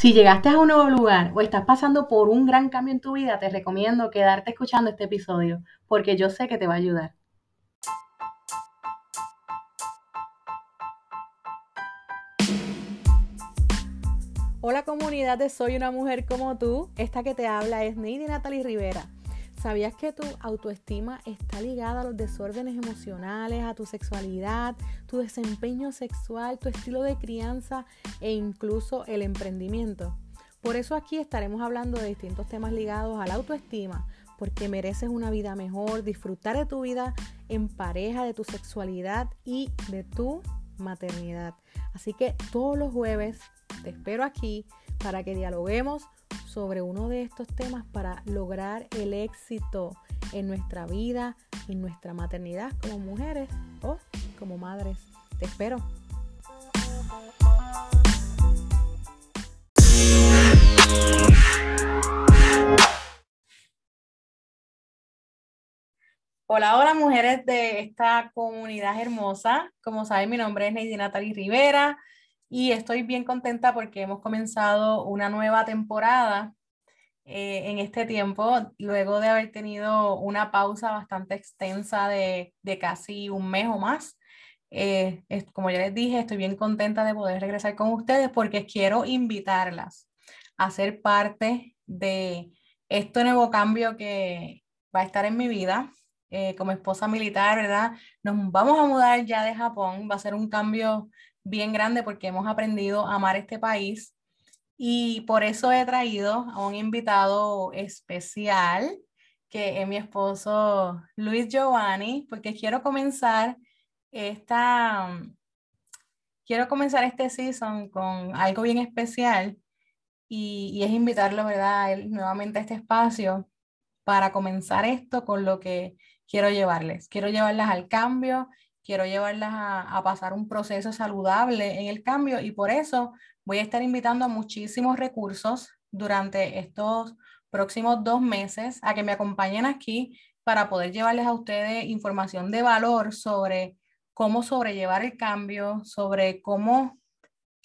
Si llegaste a un nuevo lugar o estás pasando por un gran cambio en tu vida, te recomiendo quedarte escuchando este episodio porque yo sé que te va a ayudar. Hola comunidad de Soy una mujer como tú. Esta que te habla es Neidy Natalie Rivera. ¿Sabías que tu autoestima está ligada a los desórdenes emocionales, a tu sexualidad, tu desempeño sexual, tu estilo de crianza e incluso el emprendimiento? Por eso aquí estaremos hablando de distintos temas ligados a la autoestima, porque mereces una vida mejor, disfrutar de tu vida en pareja, de tu sexualidad y de tu maternidad. Así que todos los jueves te espero aquí para que dialoguemos sobre uno de estos temas para lograr el éxito en nuestra vida, en nuestra maternidad como mujeres o como madres. Te espero. Hola, hola mujeres de esta comunidad hermosa. Como saben, mi nombre es Neidy Natalie Rivera y estoy bien contenta porque hemos comenzado una nueva temporada eh, en este tiempo, luego de haber tenido una pausa bastante extensa de, de casi un mes o más. Eh, como ya les dije, estoy bien contenta de poder regresar con ustedes porque quiero invitarlas a ser parte de este nuevo cambio que va a estar en mi vida. Eh, como esposa militar, ¿verdad? Nos vamos a mudar ya de Japón, va a ser un cambio bien grande porque hemos aprendido a amar este país y por eso he traído a un invitado especial que es mi esposo Luis Giovanni, porque quiero comenzar esta, quiero comenzar este season con algo bien especial y, es invitarlo, ¿verdad?, él nuevamente a este espacio para comenzar esto con lo que quiero llevarles. Quiero llevarlas al cambio quiero llevarlas a, pasar un proceso saludable en el cambio y por eso voy a estar invitando a muchísimos recursos durante estos próximos dos meses a que me acompañen aquí para poder llevarles a ustedes información de valor sobre cómo sobrellevar el cambio, sobre cómo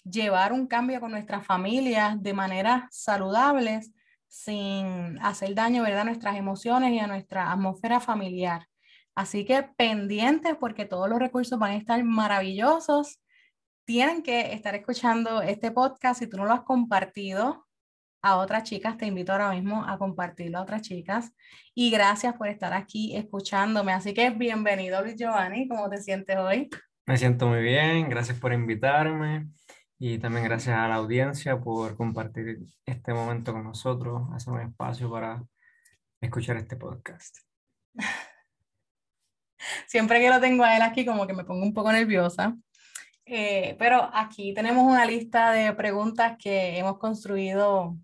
llevar un cambio con nuestras familias de manera saludables sin hacer daño ¿verdad? a nuestras emociones y a nuestra atmósfera familiar. Así que pendientes porque todos los recursos van a estar maravillosos. Tienen que estar escuchando este podcast. Si tú no lo has compartido a otras chicas, te invito ahora mismo a compartirlo a otras chicas. Y gracias por estar aquí escuchándome. Así que bienvenido, Luis Giovanni. ¿Cómo te sientes hoy? Me siento muy bien. Gracias por invitarme. Y también gracias a la audiencia por compartir este momento con nosotros, hacer un espacio para escuchar este podcast. Siempre que lo tengo a él aquí, como que me pongo un poco nerviosa. Eh, pero aquí tenemos una lista de preguntas que hemos construido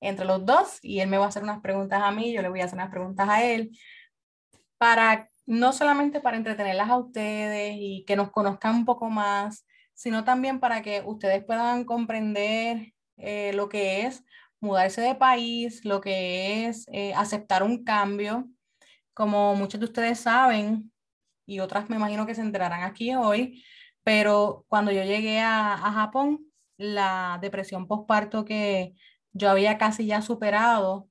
entre los dos y él me va a hacer unas preguntas a mí, yo le voy a hacer unas preguntas a él, para no solamente para entretenerlas a ustedes y que nos conozcan un poco más, sino también para que ustedes puedan comprender eh, lo que es mudarse de país, lo que es eh, aceptar un cambio. Como muchos de ustedes saben, y otras me imagino que se enterarán aquí hoy, pero cuando yo llegué a, Japón, la depresión postparto que yo había casi ya superado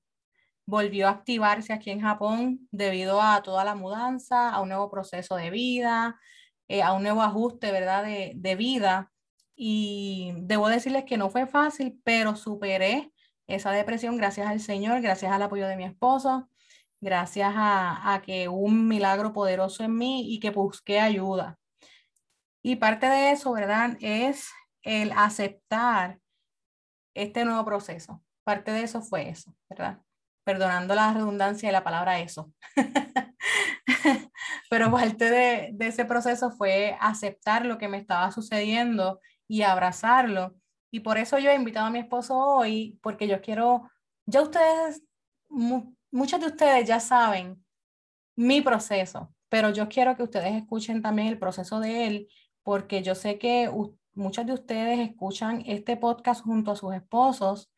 volvió a activarse aquí en Japón debido a toda la mudanza, a un nuevo proceso de vida, eh, a un nuevo ajuste, ¿verdad?, de, de, vida. Y debo decirles que no fue fácil, pero superé esa depresión gracias al Señor, gracias al apoyo de mi esposo, gracias a, que un milagro poderoso en mí y que busqué ayuda. Y parte de eso, ¿verdad? Es el aceptar este nuevo proceso. Parte de eso fue eso, ¿verdad? Perdonando la redundancia de la palabra eso. Pero parte de, de, ese proceso fue aceptar lo que me estaba sucediendo y abrazarlo. Y por eso yo he invitado a mi esposo hoy, porque yo quiero, ya ustedes muchos de ustedes ya saben mi proceso, pero yo quiero que ustedes escuchen también el proceso de él, porque yo sé que muchos de ustedes escuchan este podcast junto a sus esposos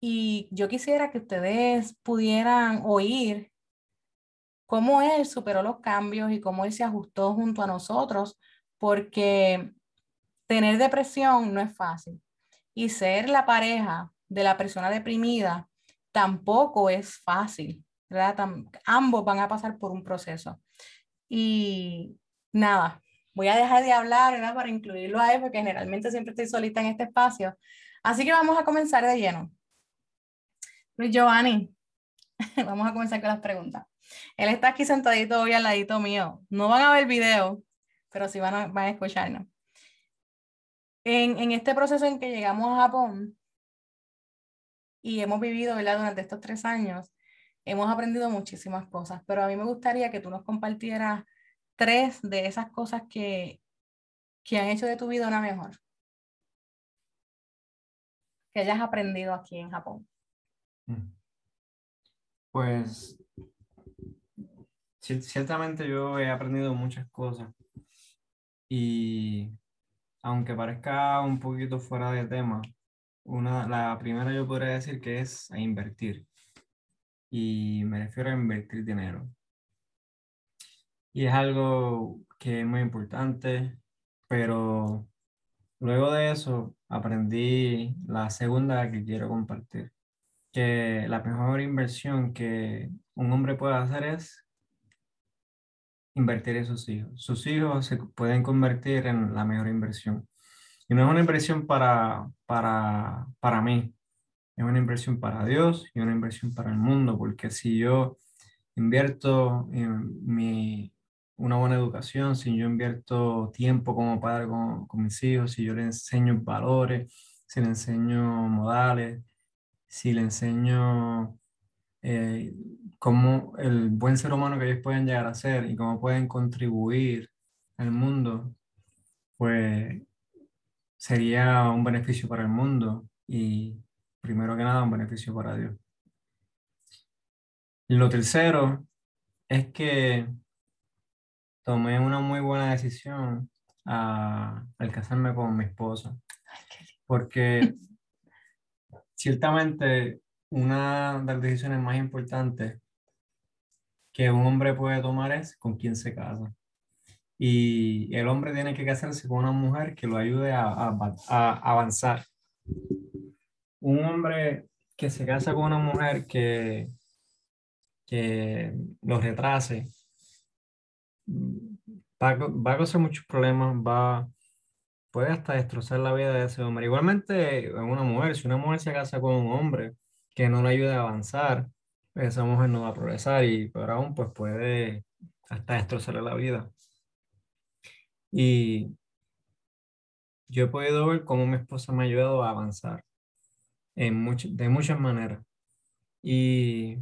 y yo quisiera que ustedes pudieran oír cómo él superó los cambios y cómo él se ajustó junto a nosotros, porque tener depresión no es fácil y ser la pareja de la persona deprimida tampoco es fácil, ¿verdad? ambos van a pasar por un proceso. Y nada, voy a dejar de hablar, ¿verdad? Para incluirlo a él, porque generalmente siempre estoy solita en este espacio. Así que vamos a comenzar de lleno. Luis Giovanni, vamos a comenzar con las preguntas. Él está aquí sentadito hoy al ladito mío. No van a ver video, pero sí van a, van escucharnos. En, este proceso en que llegamos a Japón y hemos vivido ¿verdad? durante estos tres años, hemos aprendido muchísimas cosas, pero a mí me gustaría que tú nos compartieras tres de esas cosas que, que han hecho de tu vida una mejor. Que hayas aprendido aquí en Japón. Mm. Pues ciertamente yo he aprendido muchas cosas y aunque parezca un poquito fuera de tema, una, la primera yo podría decir que es invertir y me refiero a invertir dinero. Y es algo que es muy importante, pero luego de eso aprendí la segunda que quiero compartir, que la mejor inversión que un hombre puede hacer es invertir en sus hijos. Sus hijos se pueden convertir en la mejor inversión. Y no es una inversión para, para, para mí, es una inversión para Dios y una inversión para el mundo, porque si yo invierto en mi, una buena educación, si yo invierto tiempo como padre con, con mis hijos, si yo les enseño valores, si les enseño modales, si les enseño eh, cómo el buen ser humano que ellos pueden llegar a ser y cómo pueden contribuir al mundo, pues sería un beneficio para el mundo y primero que nada un beneficio para Dios. Lo tercero es que tomé una muy buena decisión al casarme con mi esposa, porque ciertamente una de las decisiones más importantes que un hombre puede tomar es con quién se casa. Y el hombre tiene que casarse con una mujer que lo ayude a, a avanzar un hombre que se casa con una mujer que, que lo retrase, va, va a causar muchos problemas, va, puede hasta destrozar la vida de ese hombre. Igualmente, una mujer, si una mujer se casa con un hombre que no le ayuda a avanzar, esa mujer no va a progresar y peor aún, pues puede hasta destrozarle la vida. Y yo he podido ver cómo mi esposa me ha ayudado a avanzar en de muchas maneras. Y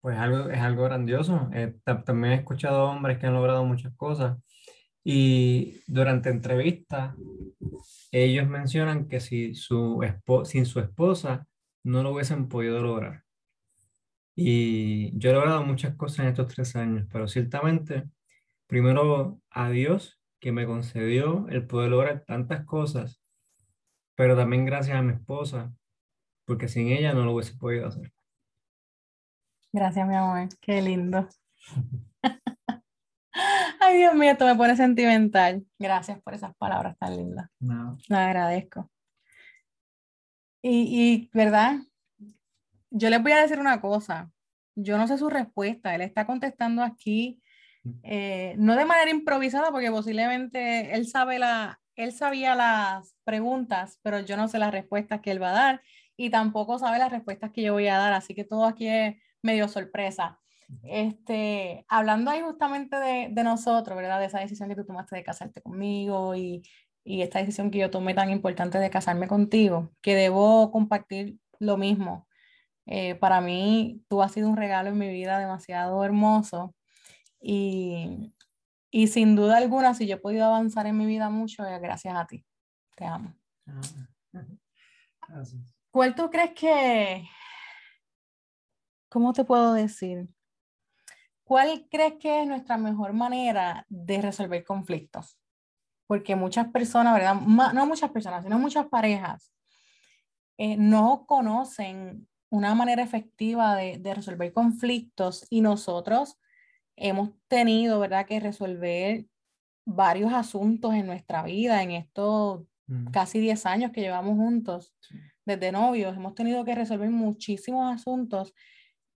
pues algo, es algo grandioso. Eh, también he escuchado hombres que han logrado muchas cosas. Y durante entrevistas, ellos mencionan que si su sin su esposa no lo hubiesen podido lograr. Y yo he logrado muchas cosas en estos tres años, pero ciertamente, primero a Dios que me concedió el poder lograr tantas cosas pero también gracias a mi esposa, porque sin ella no lo hubiese podido hacer. Gracias, mi amor, qué lindo. Ay, Dios mío, esto me pone sentimental. Gracias por esas palabras tan lindas. No. Lo agradezco. Y, y, ¿verdad? Yo les voy a decir una cosa. Yo no sé su respuesta. Él está contestando aquí, eh, no de manera improvisada, porque posiblemente él sabe la, él sabía las preguntas, pero yo no sé las respuestas que él va a dar y tampoco sabe las respuestas que yo voy a dar, así que todo aquí es medio sorpresa. Este, hablando ahí justamente de, de nosotros, ¿verdad? De esa decisión que tú tomaste de casarte conmigo y, y esta decisión que yo tomé tan importante de casarme contigo, que debo compartir lo mismo. Eh, para mí, tú has sido un regalo en mi vida demasiado hermoso y, y sin duda alguna, si yo he podido avanzar en mi vida mucho, es gracias a ti. Te amo. Ah, ¿Cuál tú crees que, cómo te puedo decir? ¿Cuál crees que es nuestra mejor manera de resolver conflictos? Porque muchas personas, ¿verdad? No muchas personas, sino muchas parejas eh, no conocen una manera efectiva de, de resolver conflictos y nosotros hemos tenido, ¿verdad?, que resolver varios asuntos en nuestra vida en estos casi 10 años que llevamos juntos, desde novios, hemos tenido que resolver muchísimos asuntos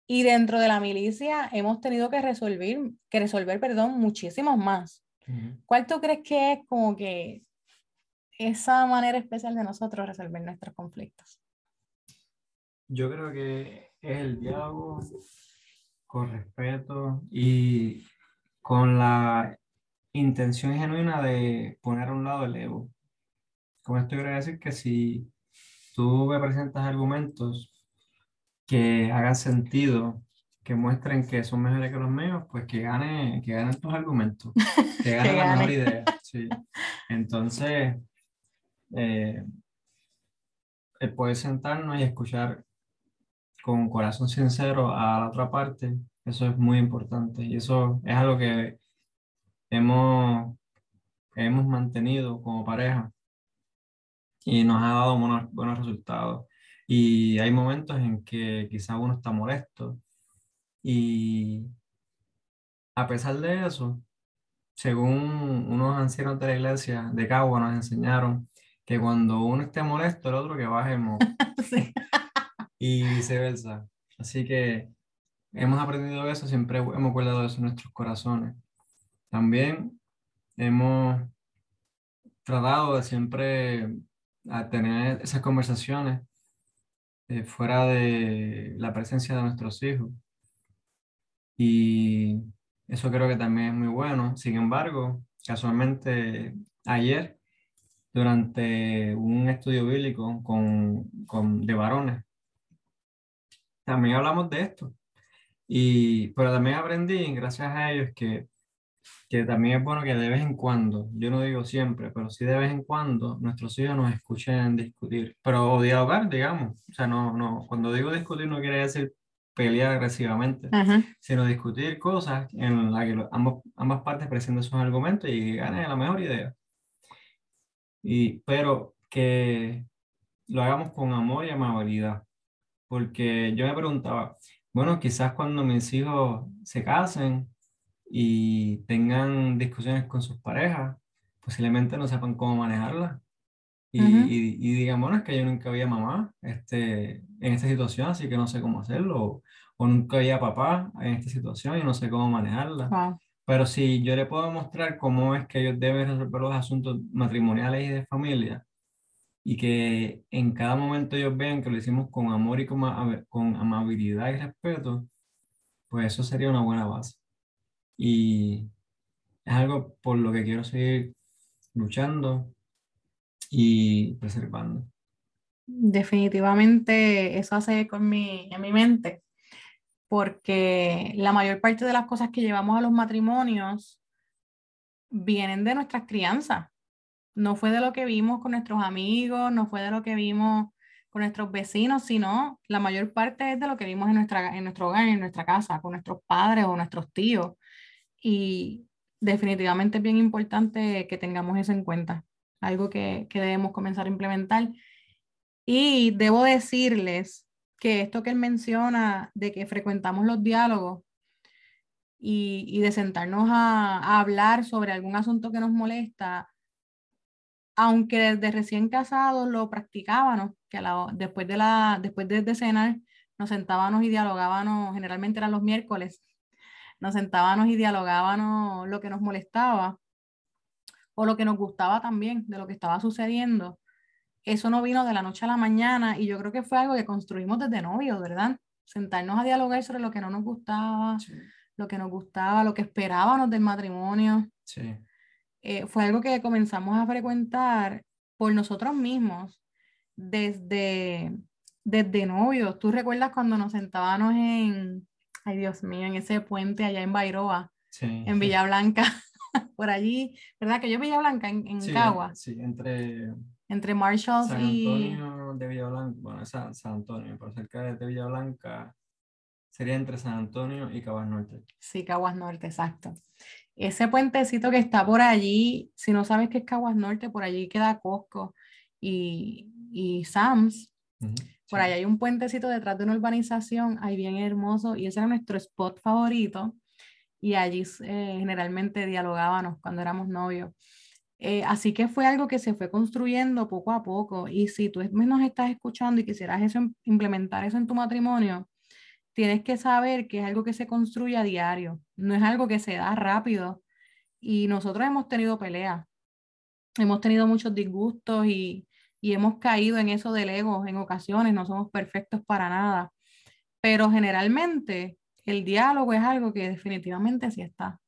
y dentro de la milicia hemos tenido que resolver, que resolver, perdón, muchísimos más. ¿Cuál tú crees que es como que esa manera especial de nosotros resolver nuestros conflictos? Yo creo que es el diálogo con respeto y con la intención genuina de poner a un lado el ego. Con esto quiero decir que si tú me presentas argumentos que hagan sentido, que muestren que son mejores que los míos, pues que gane, que ganen tus argumentos, que ganen la mejor idea. Sí. Entonces, eh, el poder sentarnos y escuchar con corazón sincero a la otra parte, eso es muy importante y eso es algo que hemos, hemos mantenido como pareja y nos ha dado buenos, buenos resultados. Y hay momentos en que quizá uno está molesto y a pesar de eso, según unos ancianos de la iglesia de Cagua nos enseñaron que cuando uno esté molesto, el otro que baje y viceversa. Así que hemos aprendido eso, siempre hemos guardado eso en nuestros corazones. También hemos tratado de siempre a tener esas conversaciones eh, fuera de la presencia de nuestros hijos. Y eso creo que también es muy bueno. Sin embargo, casualmente ayer, durante un estudio bíblico con, con de varones, también hablamos de esto. Y, pero también aprendí, gracias a ellos, que, que también es bueno que de vez en cuando, yo no digo siempre, pero sí de vez en cuando, nuestros hijos nos escuchen discutir, pero o dialogar, digamos. O sea, no, no, cuando digo discutir no quiere decir pelear agresivamente, sino discutir cosas en las que ambos, ambas partes presenten sus argumentos y ganen la mejor idea. Y, pero que lo hagamos con amor y amabilidad porque yo me preguntaba, bueno, quizás cuando mis hijos se casen y tengan discusiones con sus parejas, posiblemente no sepan cómo manejarlas. Y, y, digan, bueno, es que yo nunca había mamá este, en esta situación, así que no sé cómo hacerlo. O, nunca había papá en esta situación y no sé cómo manejarla. Pero si yo le puedo mostrar cómo es que ellos deben resolver los asuntos matrimoniales y de familia, y que en cada momento ellos vean que lo hicimos con amor y con, con amabilidad y respeto, pues eso sería una buena base. Y es algo por lo que quiero seguir luchando y preservando. Definitivamente eso hace con mi, en mi mente, porque la mayor parte de las cosas que llevamos a los matrimonios vienen de nuestras crianzas no fue de lo que vimos con nuestros amigos, no fue de lo que vimos con nuestros vecinos, sino la mayor parte es de lo que vimos en, nuestra, en nuestro hogar, en nuestra casa, con nuestros padres o nuestros tíos. Y definitivamente es bien importante que tengamos eso en cuenta, algo que, que debemos comenzar a implementar. Y debo decirles que esto que él menciona de que frecuentamos los diálogos y, y de sentarnos a, a hablar sobre algún asunto que nos molesta, aunque desde recién casados lo practicábamos, que después, de la, después de, cenar nos sentábamos y dialogábamos, generalmente eran los miércoles, nos sentábamos y dialogábamos lo que nos molestaba o lo que nos gustaba también de lo que estaba sucediendo. Eso no vino de la noche a la mañana y yo creo que fue algo que construimos desde novios, ¿verdad? Sentarnos a dialogar sobre lo que no nos gustaba, lo que nos gustaba, lo que esperábamos del matrimonio. Sí. Eh, fue algo que comenzamos a frecuentar por nosotros mismos desde, desde novios. ¿Tú recuerdas cuando nos sentábamos en, ay Dios mío, en ese puente allá en Bairoa, en Villa Blanca, por allí, ¿verdad? Que yo Villa Blanca, en, en sí, Cagua. Sí, entre... Entre Marshalls San y... Antonio de Villa Blanca, bueno, San, San Antonio, pero cerca de Villa Blanca sería entre San Antonio y Caguas Norte. Sí, Caguas Norte, exacto. Ese puentecito que está por allí, si no sabes qué es Caguas Norte, por allí queda Costco y, y Sam's. Por allá hay un puentecito detrás de una urbanización, ahí bien hermoso, y ese era nuestro spot favorito. Y allí eh, generalmente dialogábamos cuando éramos novios. Eh, así que fue algo que se fue construyendo poco a poco. Y si tú nos estás escuchando y quisieras eso, implementar eso en tu matrimonio, tienes que saber que es algo que se construye a diario, no es algo que se da rápido. Y nosotros hemos tenido peleas, hemos tenido muchos disgustos y, y hemos caído en eso del ego en ocasiones, no somos perfectos para nada. Pero generalmente el diálogo es algo que definitivamente sí está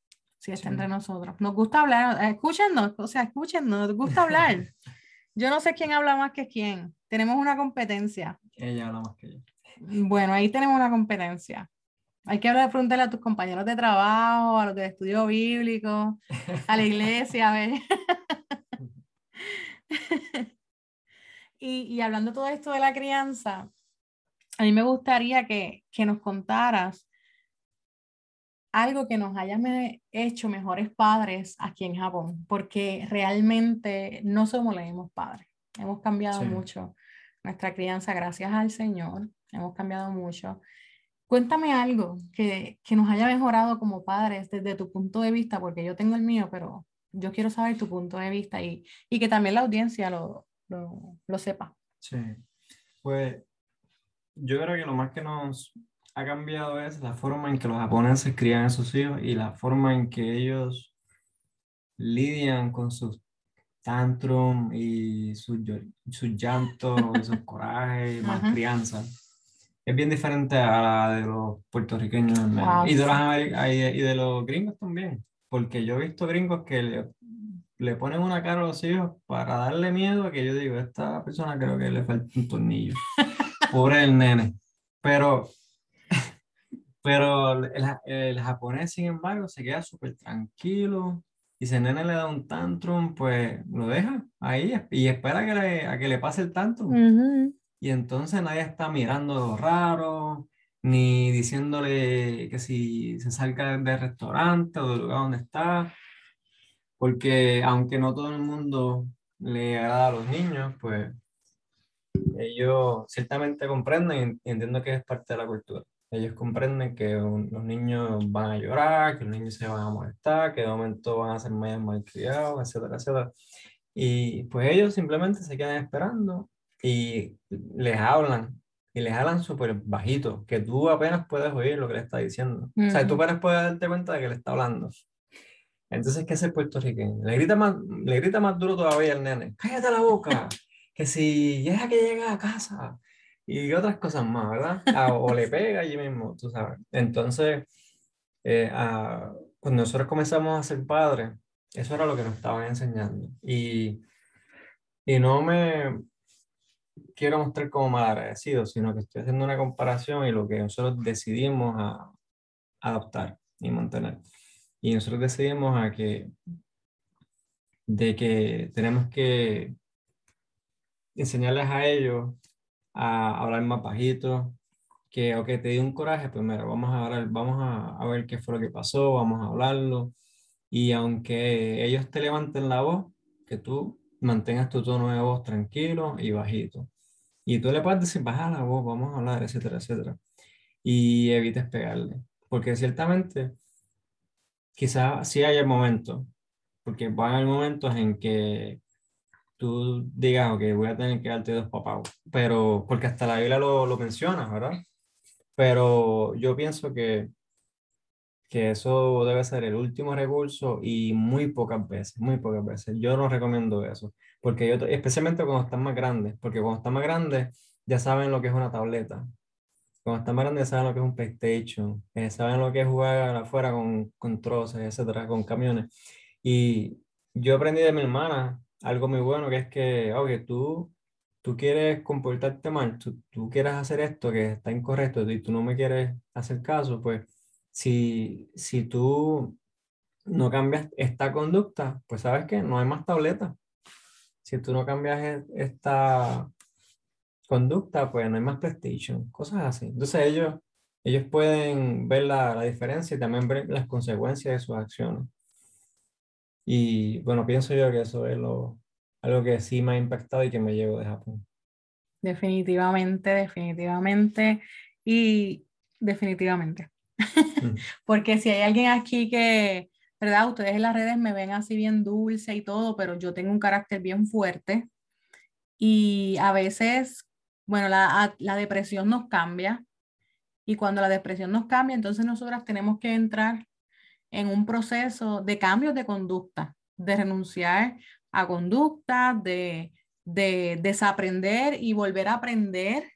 si está entre nosotros. Nos gusta hablar, escúchenos, o sea, escúchenos, nos gusta hablar. Yo no sé quién habla más que quién. Tenemos una competencia. Ella habla más que yo. Bueno, ahí tenemos una competencia. Hay que hablar, preguntarle a tus compañeros de trabajo, a los de estudio bíblico, a la iglesia, a ver. y, y, hablando todo esto de la crianza, a mí me gustaría que, que nos contaras algo que nos haya hecho mejores padres aquí en Japón, porque realmente no somos los mismos padres. Hemos cambiado mucho nuestra crianza gracias al Señor, hemos cambiado mucho. Cuéntame algo que, que, nos haya mejorado como padres desde tu punto de vista, porque yo tengo el mío, pero yo quiero saber tu punto de vista y, y que también la audiencia lo, lo, lo sepa. Sí, pues yo creo que lo más que nos ha cambiado es la forma en que los japoneses crían a sus hijos y la forma en que ellos lidian con sus tantrum y sus su llantos y sus corajes y más crianza. Es bien diferente a la de los puertorriqueños y, de los y de los gringos también, porque yo he visto gringos que le, le ponen una cara a los hijos para darle miedo a que yo digo, esta persona creo que le falta un tornillo. Pobre el nene. Pero pero el, el, japonés, sin embargo, se queda súper tranquilo y si el nene le da un tantrum, pues lo deja ahí y espera que le, a que le pase el tantrum. Y entonces nadie está mirando raro, ni diciéndole que si se salga del restaurante o del lugar donde está, porque aunque no todo el mundo le agrada a los niños, pues ellos ciertamente comprenden y entiendo que es parte de la cultura. Ellos comprenden que los niños van a llorar, que los niños se van a molestar, que de momento van a ser más malcriados, etcétera, etcétera. Y pues ellos simplemente se quedan esperando y les hablan y les hablan súper bajito, que tú apenas puedes oír lo que le está diciendo. O sea, tú apenas puedes darte cuenta de que le está hablando. Entonces, ¿qué hace el puertorriqueño? Le grita más, le grita más duro todavía el nene. Cállate la boca. Que si deja que llegue a casa, y otras cosas más, ¿verdad? Ah, o le pega allí mismo, tú sabes. Entonces, eh, cuando nosotros comenzamos a ser padres, eso era lo que nos estaban enseñando. Y, y no me quiero mostrar como mal agradecido, sino que estoy haciendo una comparación y lo que nosotros decidimos a, adoptar y mantener. Y nosotros decidimos a que, de que tenemos que enseñarles a ellos a hablar más bajito, que, ok, te di un coraje, pues mira, vamos a, hablar, vamos a, a, ver qué fue lo que pasó, vamos a hablarlo. Y aunque ellos te levanten la voz, que tú mantengas tu tono de voz tranquilo y bajito. Y tú le puedes decir, baja la voz, vamos a hablar, etcétera, etcétera. Y evites pegarle. Porque ciertamente, quizás sí haya momentos, porque van a haber momentos en que tú digas, ok, voy a tener que darte dos papás, pero porque hasta la Biblia lo, lo menciona, ¿verdad? Pero yo pienso que, que eso debe ser el último recurso y muy pocas veces, muy pocas veces. Yo no recomiendo eso, porque yo, especialmente cuando están más grandes, porque cuando están más grandes ya saben lo que es una tableta. Cuando están más grandes saben lo que es un PlayStation, eh, saben lo que es jugar afuera con, con troces, etcétera, con camiones. Y yo aprendí de mi hermana algo muy bueno que es que, oye, tú, tú quieres comportarte mal, tú, tú quieres hacer esto que está incorrecto y tú no me quieres hacer caso, pues si, si tú no cambias esta conducta, pues sabes que no hay más tableta. Si tú no cambias e, esta conducta, pues no hay más PlayStation, cosas así. Entonces ellos, ellos pueden ver la, la diferencia y también ver las consecuencias de sus acciones. Y bueno, pienso yo que eso es lo, algo que sí me ha impactado y que me llevo de Japón. Definitivamente, definitivamente. Y definitivamente. Mm. Porque si hay alguien aquí que ¿verdad? Ustedes en las redes me ven así bien dulce y todo, pero yo tengo un carácter bien fuerte y a veces, bueno, la, la depresión nos cambia y cuando la depresión nos cambia, entonces nosotras tenemos que entrar en un proceso de cambios de conducta, de renunciar a conducta, de, de desaprender y volver a aprender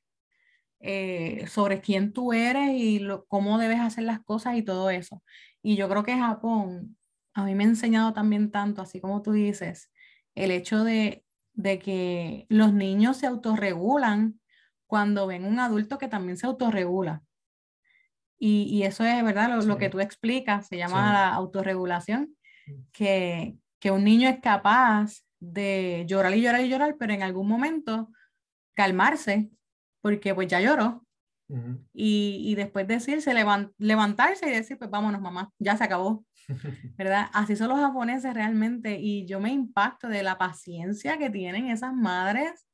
eh, sobre quién tú eres y cómo debes hacer las cosas y todo eso. Y yo creo que Japón a mí me ha enseñado también tanto, así como tú dices, el hecho de, de que los niños se autorregulan cuando ven un adulto que también se autorregula. Y, y eso es, ¿verdad? Lo, que tú explicas, se llama la autorregulación, que, que un niño es capaz de llorar y llorar y llorar, pero en algún momento calmarse porque pues ya lloró. Y, y, después decirse, levantarse y decir, pues vámonos mamá, ya se acabó. ¿Verdad? Así son los japoneses realmente y yo me impacto de la paciencia que tienen esas madres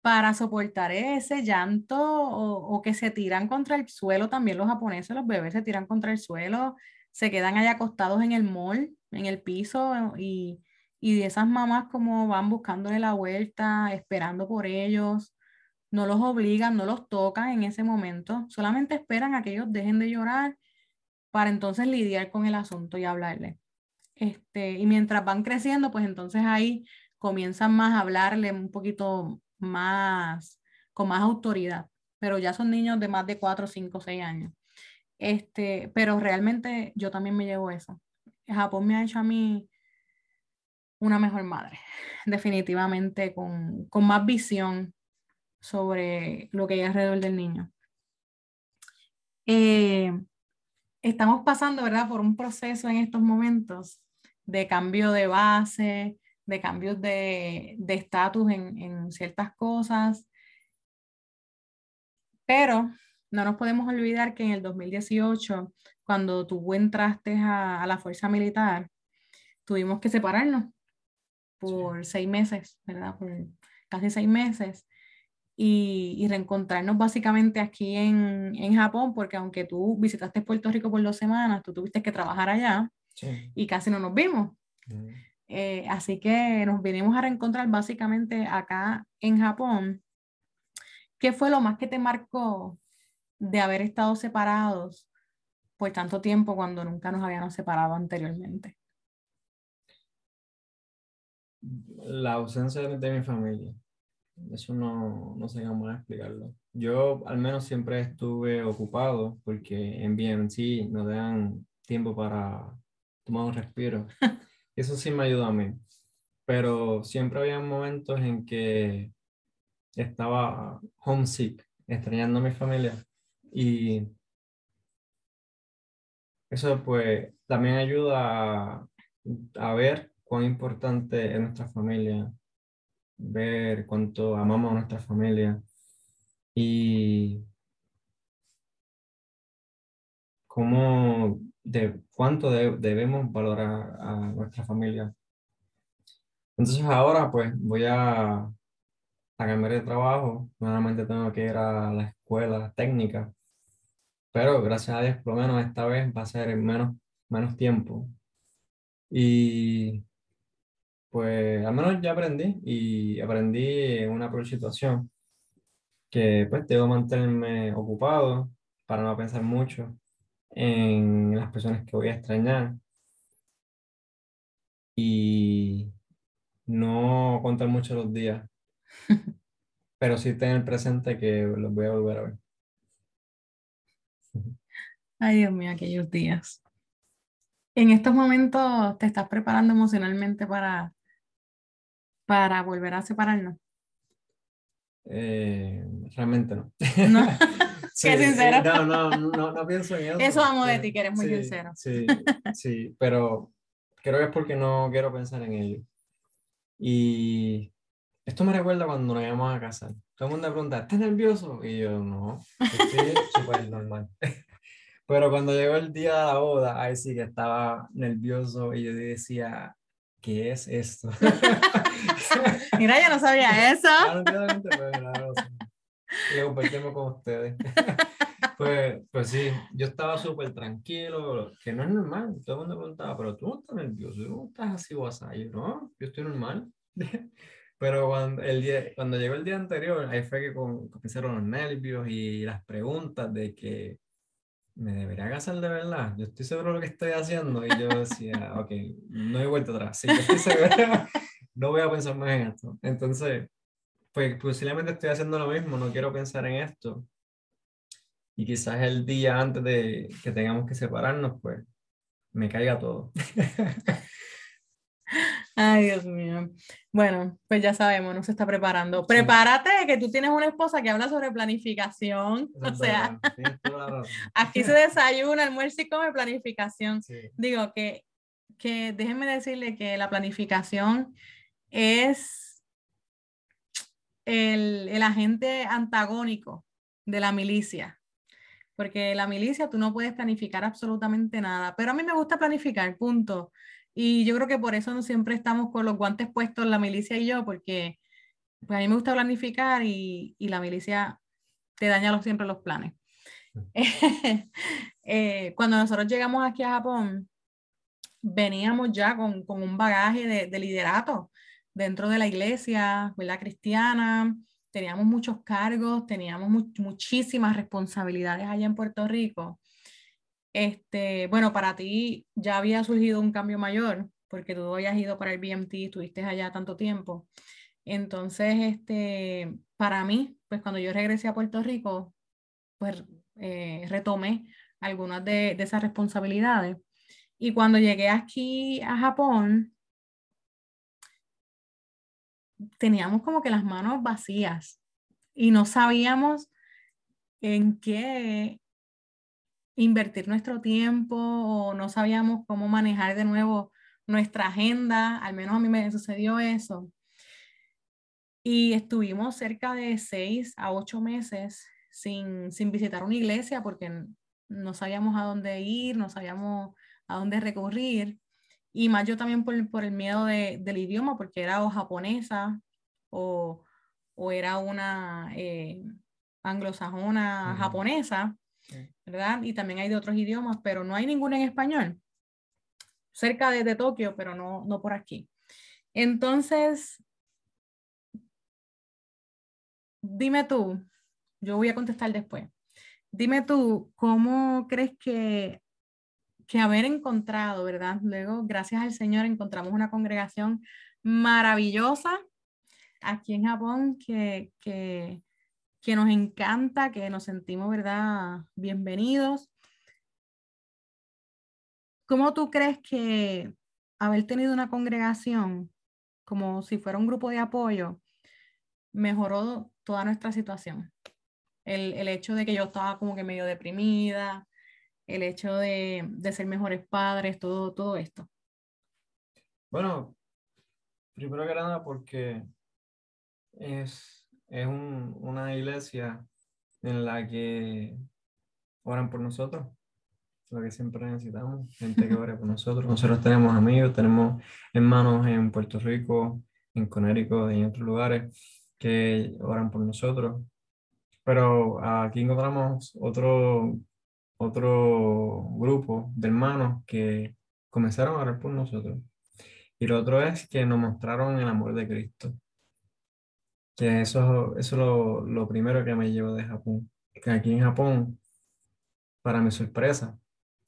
para soportar ese llanto o, o, que se tiran contra el suelo. También los japoneses, los bebés se tiran contra el suelo, se quedan allá acostados en el mall, en el piso y, y de esas mamás como van buscándole la vuelta, esperando por ellos no los obligan, no los tocan en ese momento, solamente esperan a que ellos dejen de llorar para entonces lidiar con el asunto y hablarle. Este, y mientras van creciendo, pues entonces ahí comienzan más a hablarle un poquito más, con más autoridad, pero ya son niños de más de 4, 5, 6 años. Este, pero realmente yo también me llevo eso. Japón me ha hecho a mí una mejor madre, definitivamente, con, con más visión, sobre lo que hay alrededor del niño. Eh, estamos pasando, ¿verdad?, por un proceso en estos momentos de cambio de base, de cambios de estatus en, en ciertas cosas, pero no nos podemos olvidar que en el 2018, cuando tú entraste a, a la fuerza militar, tuvimos que separarnos por seis meses, ¿verdad? Por casi seis meses y, reencontrarnos básicamente aquí en, en, Japón, porque aunque tú visitaste Puerto Rico por dos semanas, tú tuviste que trabajar allá y casi no nos vimos. Mm. Eh, así que nos vinimos a reencontrar básicamente acá en Japón. ¿Qué fue lo más que te marcó de haber estado separados por tanto tiempo cuando nunca nos habíamos separado anteriormente? La ausencia de mi familia. Eso no, no sé cómo explicarlo. Yo al menos siempre estuve ocupado porque en BMC nos dan tiempo para tomar un respiro. Eso sí me ayuda a mí. Pero siempre había momentos en que estaba homesick, extrañando a mi familia. Y eso pues también ayuda a, a ver cuán importante es nuestra familia ver cuánto amamos a nuestra familia y cómo de cuánto debemos valorar a nuestra familia. Entonces ahora pues voy a, a cambiar de trabajo, nuevamente tengo que ir a la escuela técnica, pero gracias a Dios por lo menos esta vez va a ser en menos, menos tiempo. Y pues al menos ya aprendí y aprendí en una peor situación que pues debo mantenerme ocupado para no pensar mucho en las personas que voy a extrañar y no contar mucho los días, pero sí tener presente que los voy a volver a ver. Ay, Dios mío, aquellos días. En estos momentos te estás preparando emocionalmente para para volver a separarnos? Eh, realmente no. No, qué sincero. No, no, no, no, pienso en eso. Eso amo de ti, que eres muy sincero. Sí, sí, pero creo que es porque no quiero pensar en ello. Y esto me recuerda cuando nos íbamos a casar. Todo el mundo me pregunta, ¿estás nervioso? Y yo, no, estoy súper normal. Pero cuando llegó el día de la boda, ahí sí que estaba nervioso y yo decía, ¿qué es esto? Mira, yo no sabía eso. que compartimos con ustedes. pues, pues sí, yo estaba súper tranquilo, que no es normal. Todo el mundo preguntaba, pero tú no estás nervioso, tú no estás así o así. Yo, no, yo estoy normal. Pero cuando, el día, cuando llegó el día anterior, ahí fue que comenzaron los nervios y las preguntas de que me debería casar de verdad. Yo estoy seguro de lo que estoy haciendo. Y yo decía, ok, no he vuelto atrás. Yo estoy seguro, no voy a pensar más en esto. Entonces, pues posiblemente estoy haciendo lo mismo, no quiero pensar en esto. Y quizás el día antes de que tengamos que separarnos, pues me caiga todo. Ay, Dios mío. Bueno, pues ya sabemos, no se está preparando. Prepárate, que tú tienes una esposa que habla sobre planificación. o sea, aquí se desayuna, almuerzo y come planificación. Digo que, que déjenme decirle que la planificación es el, el agente antagónico de la milicia porque la milicia tú no puedes planificar absolutamente nada, pero a mí me gusta planificar, punto. Y yo creo que por eso no siempre estamos con los guantes puestos la milicia y yo, porque pues, a mí me gusta planificar y, y la milicia te daña los, siempre los planes. eh, cuando nosotros llegamos aquí a Japón, veníamos ya con, con un bagaje de, de, liderato dentro de la iglesia, la cristiana, teníamos muchos cargos, teníamos mu muchísimas responsabilidades allá en Puerto Rico. Este, bueno, para ti ya había surgido un cambio mayor, porque tú habías ido para el BMT, estuviste allá tanto tiempo. Entonces, este, para mí, pues cuando yo regresé a Puerto Rico, pues eh, retomé algunas de esas responsabilidades. Y cuando llegué aquí a Japón, teníamos como que las manos vacías y no sabíamos en qué invertir nuestro tiempo o no sabíamos cómo manejar de nuevo nuestra agenda, al menos a mí me sucedió eso. Y estuvimos cerca de seis a ocho meses sin, sin visitar una iglesia porque no sabíamos a dónde ir, no sabíamos a dónde recurrir. Y más yo también por, por el miedo de, del idioma, porque era o japonesa o, o era una eh, anglosajona japonesa. ¿Verdad? Y también hay de otros idiomas, pero no hay ninguna en español. Cerca de, Tokio, pero no, no por aquí. Entonces, dime tú, yo voy a contestar después. Dime tú, ¿cómo crees que, que haber encontrado, verdad? Luego, gracias al Señor, encontramos una congregación maravillosa aquí en Japón que, que, que nos encanta, que nos sentimos, ¿verdad?, bienvenidos. ¿Cómo tú crees que haber tenido una congregación como si fuera un grupo de apoyo mejoró toda nuestra situación? El, el hecho de que yo estaba como que medio deprimida, el hecho de, de ser mejores padres, todo, todo esto. Bueno, primero que nada porque es es un, una iglesia en la que oran por nosotros, lo que siempre necesitamos, gente que ore por nosotros. Nosotros tenemos amigos, tenemos hermanos en Puerto Rico, en Conérico en otros lugares que oran por nosotros. Pero aquí encontramos otro, otro grupo de hermanos que comenzaron a orar por nosotros. Y lo otro es que nos mostraron el amor de Cristo que eso, eso es lo, lo, primero que me llevo de Japón. Que aquí en Japón, para mi sorpresa,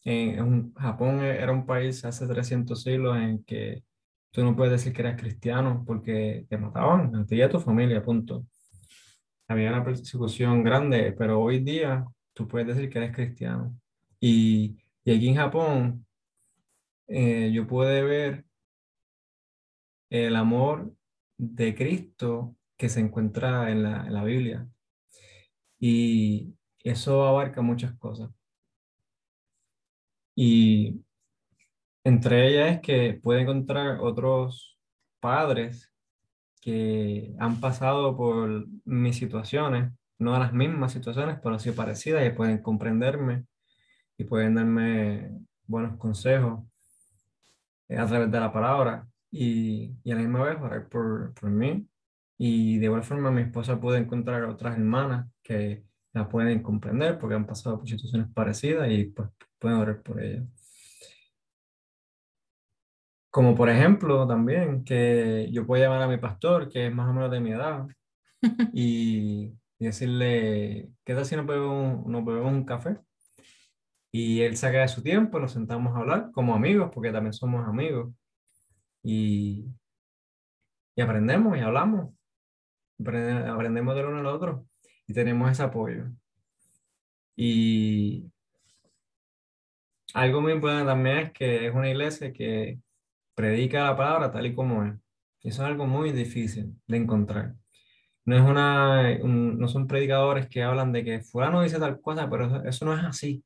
en, Japón era un país hace 300 siglos en que tú no puedes decir que eras cristiano porque te mataban a ti y a tu familia, punto. Había una persecución grande, pero hoy día tú puedes decir que eres cristiano. Y, y aquí en Japón, eh, yo pude ver el amor de Cristo que se encuentra en la, en la Biblia. Y eso abarca muchas cosas. Y entre ellas es que puede encontrar otros padres que han pasado por mis situaciones, no las mismas situaciones, pero sí parecidas y pueden comprenderme y pueden darme buenos consejos a través de la palabra y, y a la misma vez orar por, por mí Y de igual forma mi esposa puede encontrar otras hermanas que la pueden comprender porque han pasado por situaciones parecidas y pues pueden orar por ellas. Como por ejemplo también que yo puedo llamar a mi pastor, que es más o menos de mi edad, y, decirle, ¿qué tal si nos bebemos, nos bebemos un café? Y él saca de su tiempo, nos sentamos a hablar como amigos, porque también somos amigos. Y, y aprendemos y hablamos. Aprendemos del uno al otro y tenemos ese apoyo. Y algo muy importante también es que es una iglesia que predica la palabra tal y como es. Eso es algo muy difícil de encontrar. No, es una, no son predicadores que hablan de que fulano dice tal cosa, pero eso, no es así.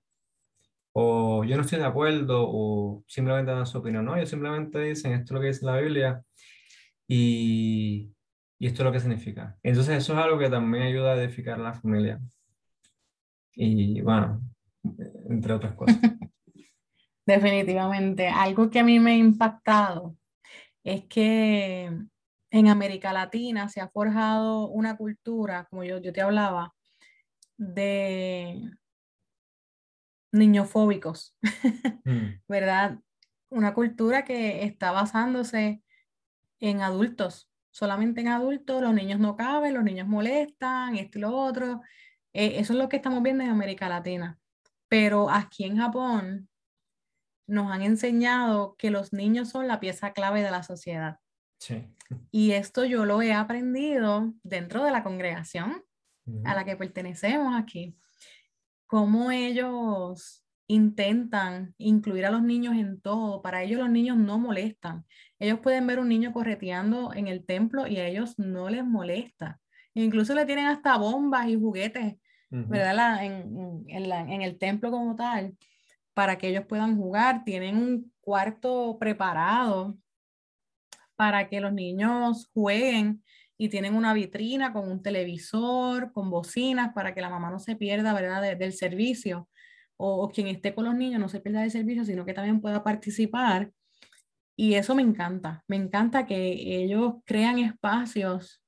O yo no estoy de acuerdo, o simplemente dan su opinión. No, ellos simplemente dicen esto es lo que dice la Biblia y, y esto es lo que significa. Entonces eso es algo que también ayuda a edificar la familia. Y bueno, entre otras cosas. Definitivamente. Algo que a mí me ha impactado es que en América Latina se ha forjado una cultura, como yo, yo te hablaba, de niñofóbicos, mm. ¿verdad? Una cultura que está basándose en adultos, solamente en adultos, los niños no caben, los niños molestan, esto y lo otro. Eh, eso es lo que estamos viendo en América Latina. Pero aquí en Japón nos han enseñado que los niños son la pieza clave de la sociedad. Sí. Y esto yo lo he aprendido dentro de la congregación a la que pertenecemos aquí. Cómo ellos intentan incluir a los niños en todo. Para ellos los niños no molestan. Ellos pueden ver un niño correteando en el templo y a ellos no les molesta. Incluso le tienen hasta bombas y juguetes, ¿verdad? en, en el templo como tal para que ellos puedan jugar. Tienen un cuarto preparado para que los niños jueguen y tienen una vitrina con un televisor, con bocinas para que la mamá no se pierda, ¿verdad?, del servicio o, quien esté con los niños no se pierda del servicio, sino que también pueda participar. Y eso me encanta, me encanta que ellos crean espacios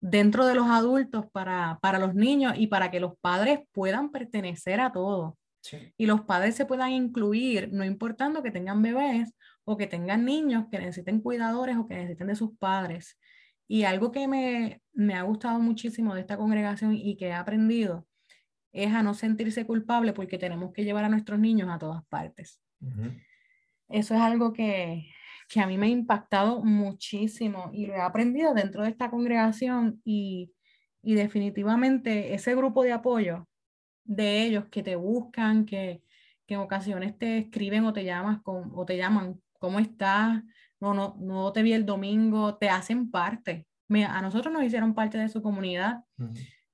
dentro de los adultos para, para los niños y para que los padres puedan pertenecer a todo. Y los padres se puedan incluir, no importando que tengan bebés o que tengan niños que necesiten cuidadores o que necesiten de sus padres. Y algo que me, me ha gustado muchísimo de esta congregación y que he aprendido es a no sentirse culpable porque tenemos que llevar a nuestros niños a todas partes. Eso es algo que, que a mí me ha impactado muchísimo y lo he aprendido dentro de esta congregación y, y definitivamente ese grupo de apoyo de ellos que te buscan, que, que en ocasiones te escriben o te, llamas con, o te llaman, ¿cómo estás? No, no, no te vi el domingo, te hacen parte. a nosotros nos hicieron parte de su comunidad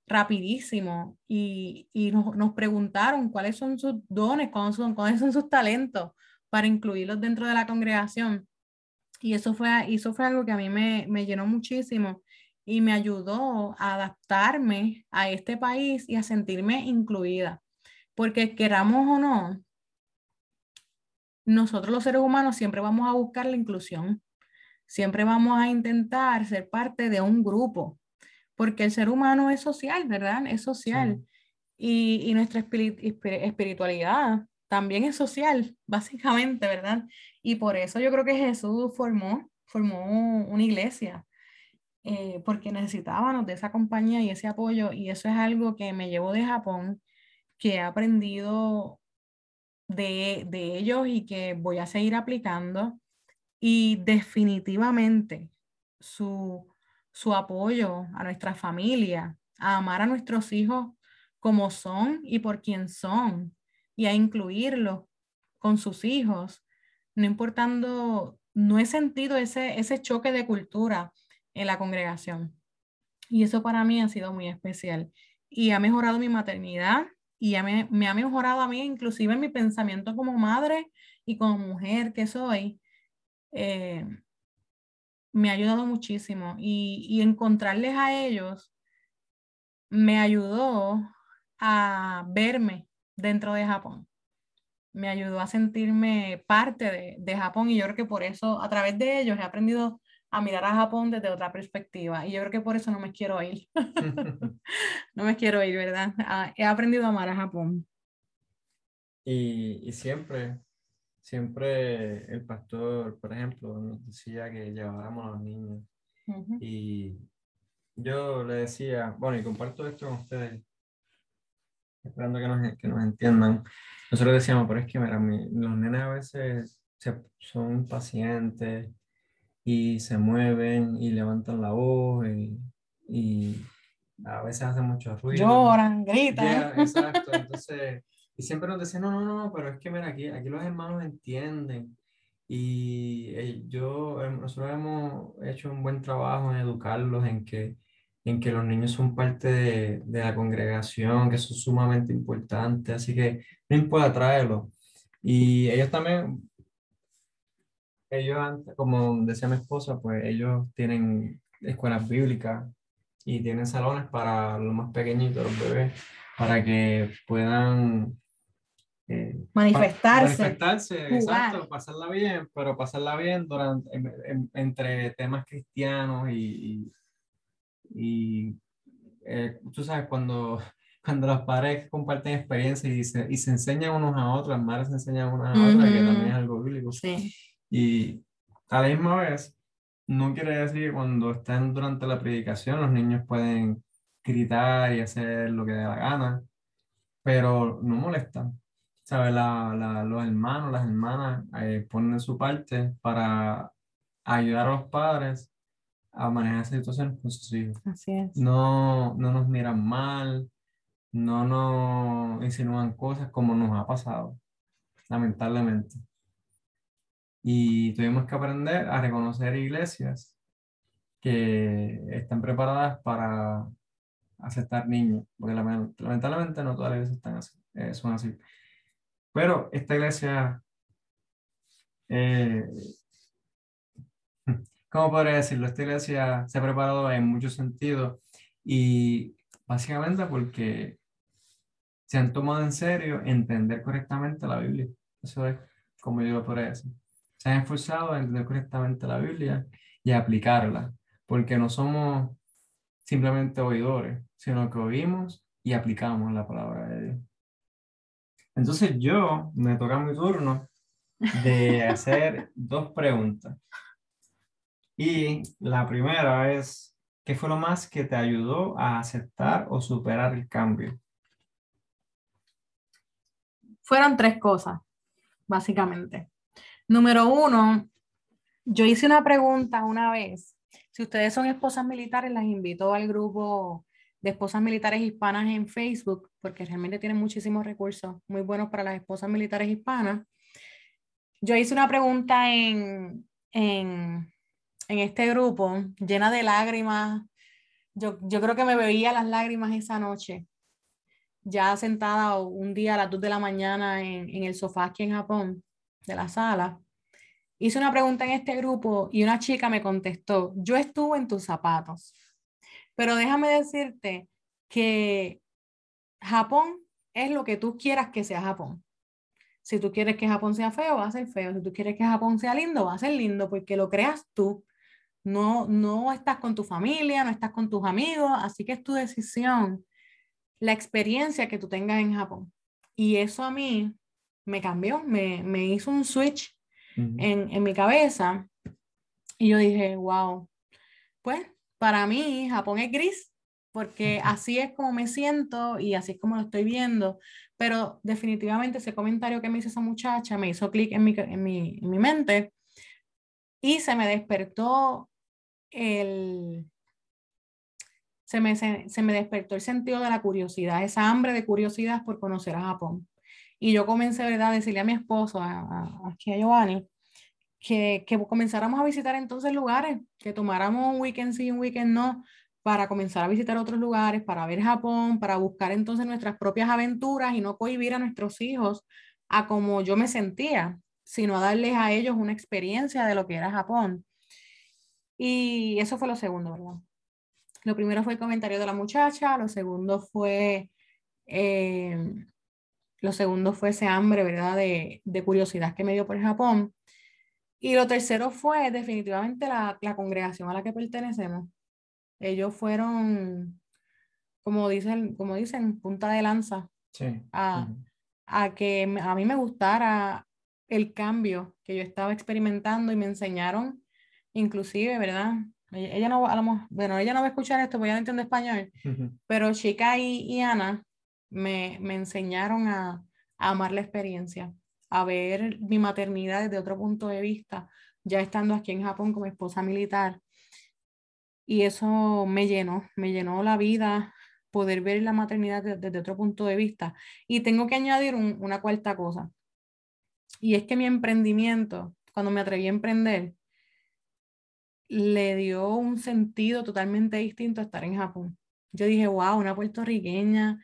rapidísimo y, y nos, nos, preguntaron cuáles son sus dones, cuáles son, cuáles son sus talentos para incluirlos dentro de la congregación. Y eso fue, eso fue algo que a mí me, me llenó muchísimo y me ayudó a adaptarme a este país y a sentirme incluida. Porque queramos o no, nosotros los seres humanos siempre vamos a buscar la inclusión, siempre vamos a intentar ser parte de un grupo, porque el ser humano es social, ¿verdad? Es social. Y, y, nuestra espiritualidad también es social, básicamente, ¿verdad? Y por eso yo creo que Jesús formó, formó una iglesia, eh, porque necesitábamos de esa compañía y ese apoyo y eso es algo que me llevo de Japón, que he aprendido de, de ellos y que voy a seguir aplicando y definitivamente su, su apoyo a nuestra familia, a amar a nuestros hijos como son y por quien son y a incluirlos con sus hijos, no importando, no he sentido ese, ese choque de cultura en la congregación. Y eso para mí ha sido muy especial. Y ha mejorado mi maternidad y me, me, ha mejorado a mí inclusive en mi pensamiento como madre y como mujer que soy. Eh, me ha ayudado muchísimo y, y encontrarles a ellos me ayudó a verme dentro de Japón. Me ayudó a sentirme parte de, de, Japón y yo creo que por eso, a través de ellos, he aprendido a mirar a Japón desde otra perspectiva. Y yo creo que por eso no me quiero ir. no me quiero ir, ¿verdad? Ah, he aprendido a amar a Japón. Y, y siempre, siempre el pastor, por ejemplo, nos decía que lleváramos a los niños. Y yo le decía, bueno, y comparto esto con ustedes, esperando que nos, que nos entiendan. Nosotros decíamos, pero es que mira, los nenes a veces son impacientes y se mueven y levantan la voz y, a veces hacen mucho ruido. Lloran, gritan. exacto, entonces, y siempre nos decían, no, no, no, pero es que mira, aquí, aquí los hermanos entienden. Y eh, yo, eh, nosotros hemos hecho un buen trabajo en educarlos, en que, en que los niños son parte de, de la congregación, que eso es sumamente importante, así que no importa traerlos. Y ellos también, ellos, como decía mi esposa, pues ellos tienen escuelas bíblicas y tienen salones para los más pequeñitos, los bebés, para que puedan eh, manifestarse. manifestarse, exacto, pasarla bien, pero pasarla bien durante, entre temas cristianos y, y, eh, tú sabes, cuando, cuando las padres comparten experiencias y se, y se enseñan unos a otros, las madres se enseñan unas a otras, que también es algo bíblico. Sí. Y a la misma vez, no quiere decir que cuando están durante la predicación los niños pueden gritar y hacer lo que dé la gana, pero no molestan. ¿Sabe? La, la, los hermanos, las hermanas eh, ponen su parte para ayudar a los padres a manejar situaciones con sus hijos. Así es. No, no nos miran mal, no nos insinúan cosas como nos ha pasado, lamentablemente. Y tuvimos que aprender a reconocer iglesias que están preparadas para aceptar niños, porque lamentablemente no todas las iglesias están así, eh, son así. Pero esta iglesia, eh, ¿cómo podría decirlo? Esta iglesia se ha preparado en muchos sentidos y básicamente porque se han tomado en serio entender correctamente la Biblia. Eso es como yo lo podría decir se han esforzado a entender correctamente la Biblia y a aplicarla, porque no somos simplemente oidores, sino que oímos y aplicamos la palabra de Dios. Entonces yo me toca mi turno de hacer dos preguntas. Y la primera es, ¿qué fue lo más que te ayudó a aceptar o superar el cambio? Fueron tres cosas, básicamente. Número uno, yo hice una pregunta una vez. Si ustedes son esposas militares, las invito al grupo de esposas militares hispanas en Facebook, porque realmente tienen muchísimos recursos muy buenos para las esposas militares hispanas. Yo hice una pregunta en, en, en este grupo llena de lágrimas. Yo, yo creo que me veía las lágrimas esa noche, ya sentada un día a las 2 de la mañana en, en el sofá aquí en Japón de la sala, hice una pregunta en este grupo y una chica me contestó, yo estuve en tus zapatos, pero déjame decirte que Japón es lo que tú quieras que sea Japón. Si tú quieres que Japón sea feo, va a ser feo. Si tú quieres que Japón sea lindo, va a ser lindo porque lo creas tú. No, no estás con tu familia, no estás con tus amigos, así que es tu decisión, la experiencia que tú tengas en Japón. Y eso a mí me cambió, me, me hizo un switch en, en mi cabeza. Y yo dije, wow, pues para mí Japón es gris, porque así es como me siento y así es como lo estoy viendo. Pero definitivamente ese comentario que me hizo esa muchacha me hizo clic en mi, en, mi, en mi mente y se me despertó el... Se me, se, me despertó el sentido de la curiosidad, esa hambre de curiosidad por conocer a Japón. Y yo comencé, ¿verdad?, a decirle a mi esposo, a, aquí a Giovanni, que, que, comenzáramos a visitar entonces lugares, que tomáramos un weekend sí, un weekend no, para comenzar a visitar otros lugares, para ver Japón, para buscar entonces nuestras propias aventuras y no cohibir a nuestros hijos a como yo me sentía, sino a darles a ellos una experiencia de lo que era Japón. Y eso fue lo segundo, ¿verdad? Lo primero fue el comentario de la muchacha, lo segundo fue eh, lo segundo fue ese hambre, ¿verdad? De, de curiosidad que me dio por Japón. Y lo tercero fue definitivamente la, la congregación a la que pertenecemos. Ellos fueron, como dicen, como dicen, punta de lanza Sí. a, a que a mí me gustara el cambio que yo estaba experimentando y me enseñaron, inclusive, ¿verdad? Ella, no, a lo bueno, ella no va a escuchar esto porque ella no entiende español, pero Chica y, y Ana me, me enseñaron a, a amar la experiencia, a ver mi maternidad desde otro punto de vista, ya estando aquí en Japón como esposa militar. Y eso me llenó, me llenó la vida, poder ver la maternidad de- desde otro punto de vista. Y tengo que añadir un- una cuarta cosa. Y es que mi emprendimiento, cuando me atreví a emprender, le dio un sentido totalmente distinto a estar en Japón. Yo dije, wow, una puertorriqueña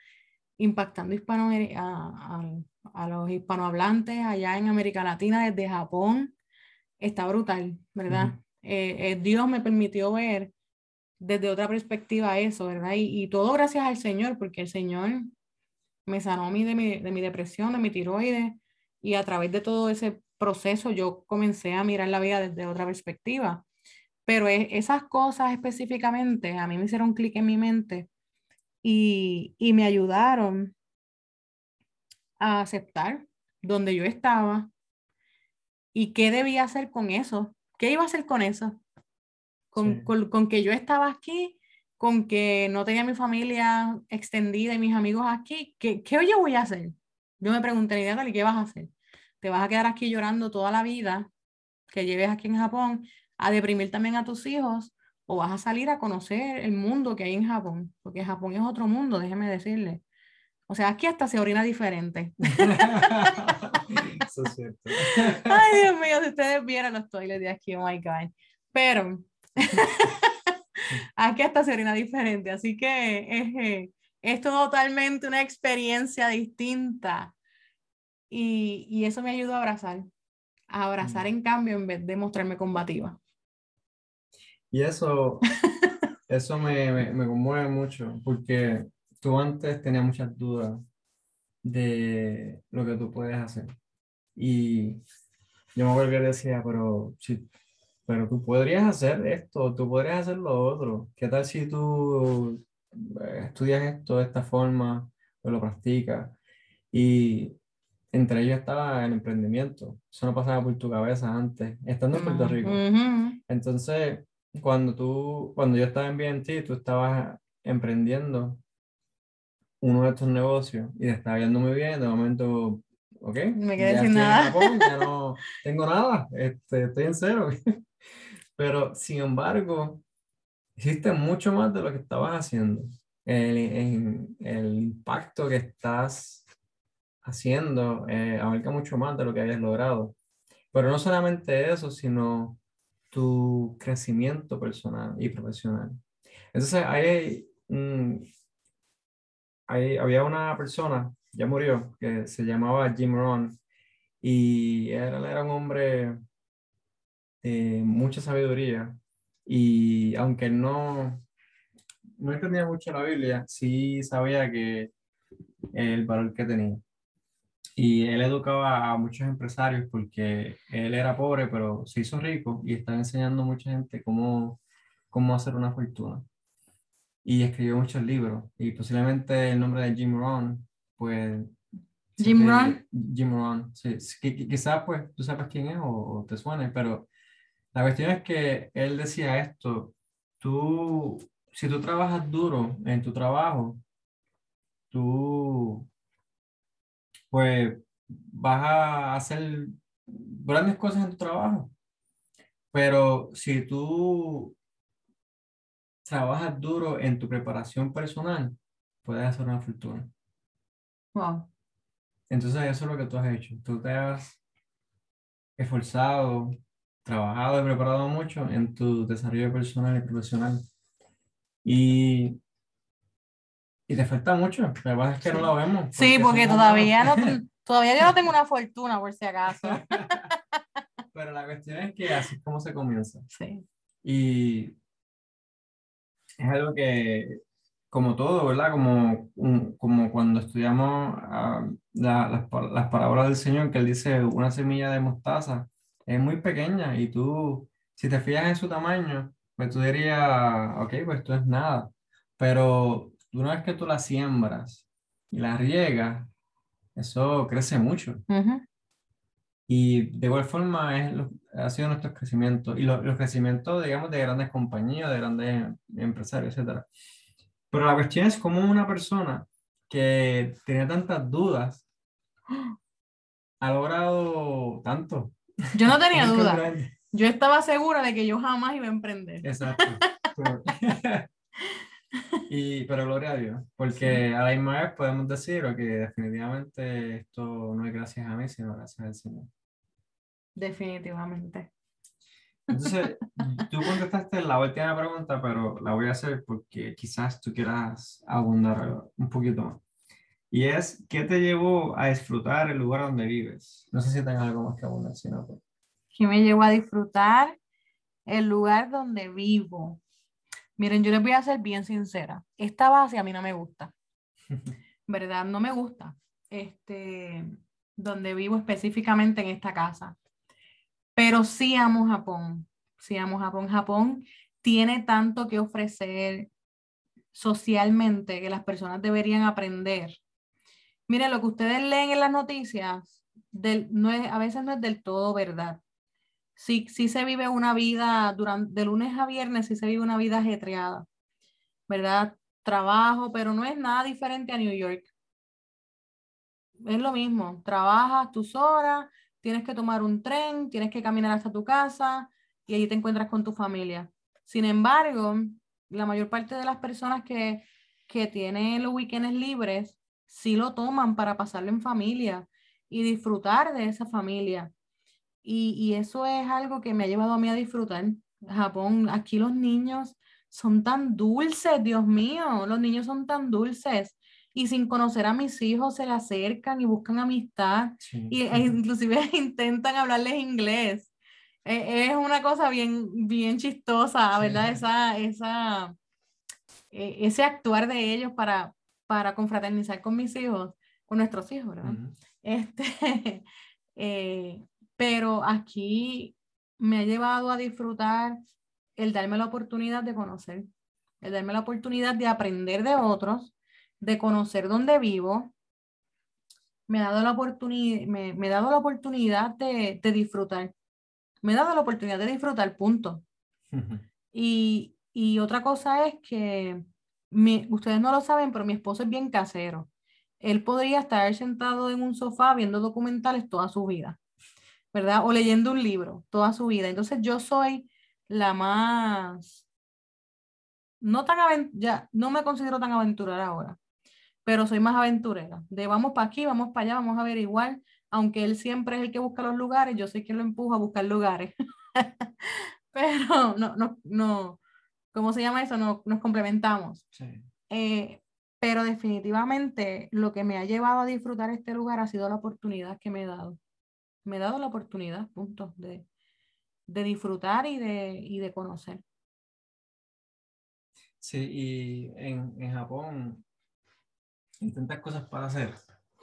impactando hispano a, a- a los hispanohablantes allá en América Latina desde Japón. Está brutal, ¿verdad? Eh, eh, Dios me permitió ver desde otra perspectiva eso, ¿verdad? Y, y todo gracias al Señor, porque el Señor me sanó a mí de mi, de mi depresión, de mi tiroides, y a través de todo ese proceso yo comencé a mirar la vida desde otra perspectiva. Pero es- esas cosas específicamente a mí me hicieron clic en mi mente y, y me ayudaron a aceptar donde yo estaba y qué debía hacer con eso. ¿Qué iba a hacer con eso? Con, Sí. con- con que yo estaba aquí, con que no tenía mi familia extendida y mis amigos aquí. ¿Qué, qué yo voy a hacer? Yo me pregunté, Natalie, ¿qué vas a hacer? ¿Te vas a quedar aquí llorando toda la vida que lleves aquí en Japón, a deprimir también a tus hijos? ¿O vas a salir a conocer el mundo que hay en Japón? Porque Japón es otro mundo, déjeme decirle. O sea, aquí hasta se orina diferente. Eso es cierto. Ay, Dios mío, si ustedes vieran los toilets de aquí, oh my God. Pero aquí hasta se orina diferente, así que es, eh, es totalmente una experiencia distinta. Y, y eso me ayudó a abrazar, a abrazar Mm. en cambio en vez de mostrarme combativa. Y eso, eso me, me, me conmueve mucho, porque tú antes tenías muchas dudas de lo que tú puedes hacer. Y yo me acuerdo que decía, pero, si, pero tú podrías hacer esto, tú podrías hacer lo otro. ¿Qué tal si tú estudias esto de esta forma o lo practicas? Y entre ellos estaba el emprendimiento. Eso no pasaba por tu cabeza antes, estando en Puerto. Rico. Entonces, cuando tú, cuando yo estaba en BNT, tú estabas emprendiendo uno de estos negocios y te estaba yendo muy bien, de momento, ok, Me quedé ya sin nada. Japón, ya no tengo nada, este, estoy en cero. Pero, sin embargo, hiciste mucho más de lo que estabas haciendo. El, el impacto que estás haciendo eh, abarca mucho más de lo que hayas logrado. Pero no solamente eso, sino tu crecimiento personal y profesional. Entonces, hay, un- hay- había una persona, ya murió, que se llamaba Jim Rohn, y él era un hombre de mucha sabiduría, y aunque no, no entendía mucho la Biblia, sí sabía que el valor que tenía. Y él educaba a muchos empresarios porque él era pobre, pero se hizo rico y está enseñando a mucha gente cómo, cómo hacer una fortuna. Y escribió muchos libros. Y posiblemente el nombre de Jim Rohn, pues... Jim Rohn. Jim Rohn, sí. sí, qui- qui- Quizás pues tú sepas quién es o, o te suene, pero la cuestión es que él decía esto, tú, si tú trabajas duro en tu trabajo, tú pues vas a hacer grandes cosas en tu trabajo. Pero si tú trabajas duro en tu preparación personal, puedes hacer una fortuna. Wow. Entonces eso es lo que tú has hecho. Tú te has esforzado, trabajado y preparado mucho en tu desarrollo personal y profesional. Y, y te falta mucho. La verdad es que no lo vemos. Sí, porque todavía no, todavía yo no tengo una fortuna, por si acaso. Pero la cuestión es que así es como se comienza. Sí. Y es algo que, como todo, ¿verdad? Como, un- como cuando estudiamos ah, la- las, las palabras del Señor, que Él dice una semilla de mostaza es muy pequeña y tú, si te fijas en su tamaño, pues tú dirías, ok, pues esto es nada. Pero una vez que tú la siembras y la riegas, eso crece mucho. Y de igual forma es ha sido nuestro crecimiento y los crecimientos, digamos, de grandes compañías, de grandes empresarios, etc. Pero la cuestión es cómo una persona que tenía tantas dudas ha logrado tanto. Yo no tenía duda. Yo estaba segura de que yo jamás iba a emprender. Exacto. y, pero gloria a Dios, porque a la misma vez podemos decir que definitivamente esto no es gracias a mí, sino gracias al Señor. Definitivamente. Entonces, tú contestaste la última pregunta, pero la voy a hacer porque quizás tú quieras abundar un poquito más. Y es, ¿qué te llevó a disfrutar el lugar donde vives? No sé si tengas algo más que abundar, si no. Pues. ¿Qué me llevó a disfrutar el lugar donde vivo? Miren, yo les voy a ser bien sincera. Esta base a mí no me gusta. ¿Verdad? No me gusta. Este, donde vivo específicamente en esta casa. Pero sí amo Japón. Sí amo Japón. Japón tiene tanto que ofrecer socialmente que las personas deberían aprender Mire, lo que ustedes leen en las noticias no es, a veces no es del todo verdad. Sí, sí se vive una vida, durante, de lunes a viernes, sí se vive una vida ajetreada, ¿verdad? Trabajo, pero no es nada diferente a New York. Es lo mismo, trabajas tus horas, tienes que tomar un tren, tienes que caminar hasta tu casa y allí te encuentras con tu familia. Sin embargo, la mayor parte de las personas que, que tienen los weekends libres sí lo toman para pasarlo en familia y disfrutar de esa familia. Y, y, eso es algo que me ha llevado a mí a disfrutar. Japón, aquí los niños son tan dulces, Dios mío, los niños son tan dulces. Y sin conocer a mis hijos se le acercan y buscan amistad y, e inclusive intentan hablarles inglés. E, es una cosa bien, bien chistosa, ¿verdad? Esa, esa, e, ese actuar de ellos para, para confraternizar con mis hijos, con nuestros hijos, ¿verdad? este, eh, pero aquí me ha llevado a disfrutar el darme la oportunidad de conocer, el darme la oportunidad de aprender de otros, de conocer dónde vivo. Me ha dado la oportunidad, me, me he dado la oportunidad de, de, disfrutar. Me he dado la oportunidad de disfrutar, punto. y, y otra cosa es que ustedes no lo saben, pero mi esposo es bien casero. Él podría estar sentado en un sofá viendo documentales toda su vida, ¿verdad? O leyendo un libro toda su vida. Entonces yo soy la más, no tan, ya, no me considero tan aventurera ahora, pero soy más aventurera. De vamos para aquí, vamos para allá, vamos a averiguar. Aunque él siempre es el que busca los lugares, yo sé que lo empuja a buscar lugares. pero no, no, no, ¿cómo se llama eso? Nos, nos complementamos. Eh, pero definitivamente lo que me ha llevado a disfrutar este lugar ha sido la oportunidad que me he dado. Me he dado la oportunidad, punto, de, de disfrutar y de, y de conocer. Sí, y en, en Japón hay tantas cosas para hacer,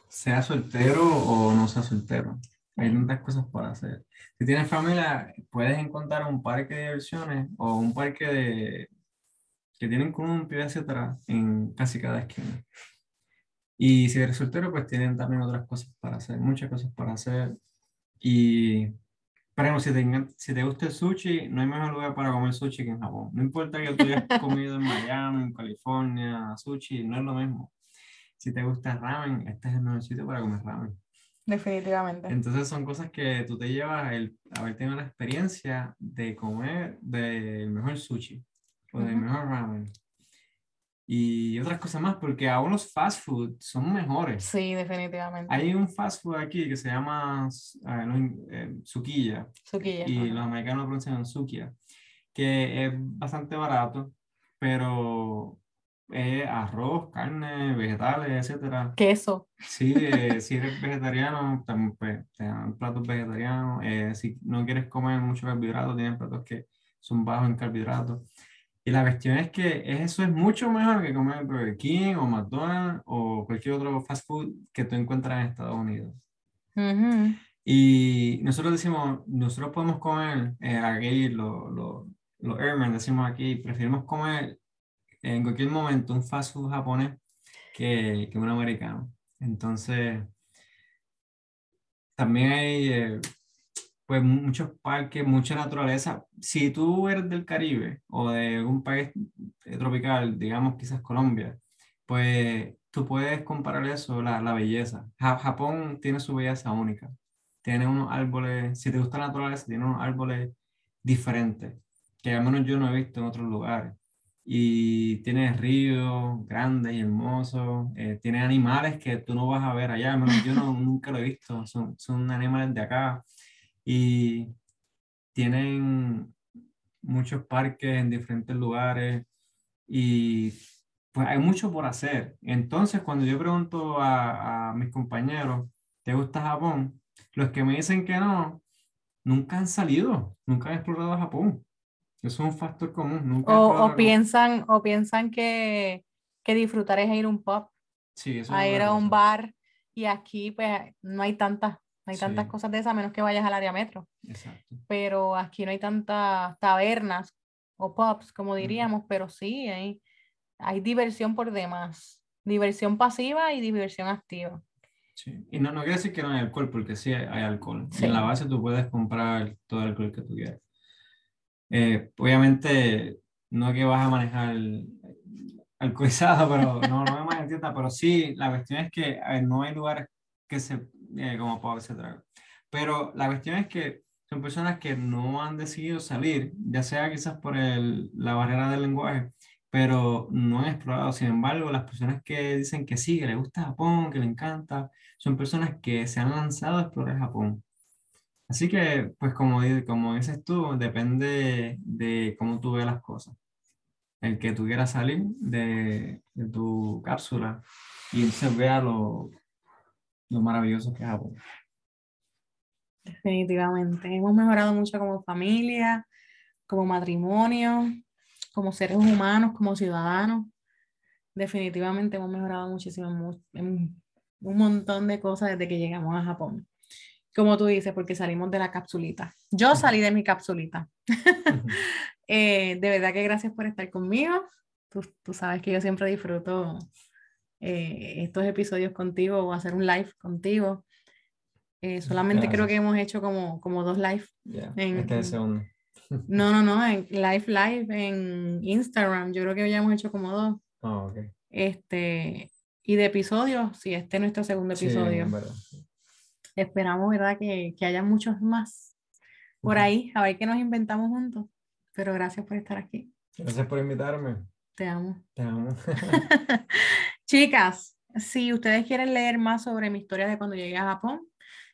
sea soltero o no sea soltero. Hay tantas cosas para hacer. Si tienes familia, puedes encontrar un parque de diversiones o un parque de, que tienen como un pie hacia atrás en casi cada esquina. Y si eres soltero, pues tienen también otras cosas para hacer, muchas cosas para hacer. Y, por ejemplo, si te, si te gusta el sushi, no hay mejor lugar para comer sushi que en Japón. No importa que tú hayas comido en Miami, en California, sushi, no es lo mismo. Si te gusta ramen, este es el mejor sitio para comer ramen. Definitivamente. Entonces son cosas que tú te llevas el haber tenido la experiencia de comer del mejor sushi o del mejor ramen. Y otras cosas más, porque aún los fast food son mejores. Sí, definitivamente. Hay un fast food aquí que se llama eh, Sukiya. Y los americanos lo pronuncian Sukiya, que es bastante barato, pero eh, arroz, carne, vegetales, etcétera. Queso. Sí, si eres vegetariano, también pues, te dan platos vegetarianos. Eh, si no quieres comer mucho carbohidratos, tienen platos que son bajos en carbohidratos. Y la cuestión es que eso es mucho mejor que comer Burger King o McDonald's o cualquier otro fast food que tú encuentras en Estados Unidos. Y nosotros decimos, nosotros podemos comer eh, aquí, los lo, lo airmen, decimos aquí, preferimos comer en cualquier momento un fast food japonés que, que un americano. Entonces, también hay eh, pues muchos parques, mucha naturaleza. Si tú eres del Caribe o de un país eh, tropical, digamos quizás Colombia, pues tú puedes comparar eso, la, la belleza. Japón tiene su belleza única. Tiene unos árboles, si te gusta la naturaleza, tiene unos árboles diferentes, que al menos yo no he visto en otros lugares. Y tiene ríos grandes y hermosos, eh, tiene animales que tú no vas a ver allá, al menos yo no, nunca lo he visto, son, son animales de acá. Y tienen muchos parques en diferentes lugares y pues hay mucho por hacer. Entonces, cuando yo pregunto a, a mis compañeros, ¿te gusta Japón? Los que me dicen que no, nunca han salido, nunca han explorado Japón. Es un factor común. Nunca o, piensan, o piensan que, que disfrutar es ir a un pub, sí, eso a ir a un bar, y aquí pues no hay tantas, no hay tantas cosas de esas, a menos que vayas al área metro. Exacto. Pero aquí no hay tantas tabernas o pubs, como diríamos, pero sí hay, hay diversión por demás. Diversión pasiva y diversión activa. Sí. Y no, no quiere decir que no hay alcohol, porque sí hay, alcohol. en la base tú puedes comprar todo el alcohol que tú quieras. Eh, obviamente, no que vas a manejar alcoholizado, pero no, no me entienda, pero sí, la cuestión es que no hay lugares que se, eh, como para se traga. Pero la cuestión es que son personas que no han decidido salir, ya sea quizás por el, la barrera del lenguaje, pero no han explorado. Sin embargo, las personas que dicen que sí, que les gusta Japón, que les encanta, son personas que se han lanzado a explorar Japón. Así que, pues como, como dices tú, depende de cómo tú ves las cosas. El que tú quieras salir de, tu cápsula y entonces vea lo, lo maravilloso que es Japón. Definitivamente. Hemos mejorado mucho como familia, como matrimonio, como seres humanos, como ciudadanos, definitivamente hemos mejorado muchísimo un montón de cosas desde que llegamos a Japón. Como tú dices, porque salimos de la capsulita. Yo salí de mi capsulita. Eh, de verdad que gracias por estar conmigo. Tú, tú sabes que yo siempre disfruto eh, estos episodios contigo o hacer un live contigo. Eh, solamente creo que hemos hecho como, como dos live. en, este es segundo. No, no, no, en Live Live en Instagram. Yo creo que ya hemos hecho como dos. Oh, okay. Este, y de episodios, sí, este es nuestro segundo episodio. Esperamos, ¿verdad? Que, que, haya muchos más por ahí, a ver qué nos inventamos juntos. Pero gracias por estar aquí. Gracias por invitarme. Te amo. Te amo. Chicas, si ustedes quieren leer más sobre mi historia de cuando llegué a Japón,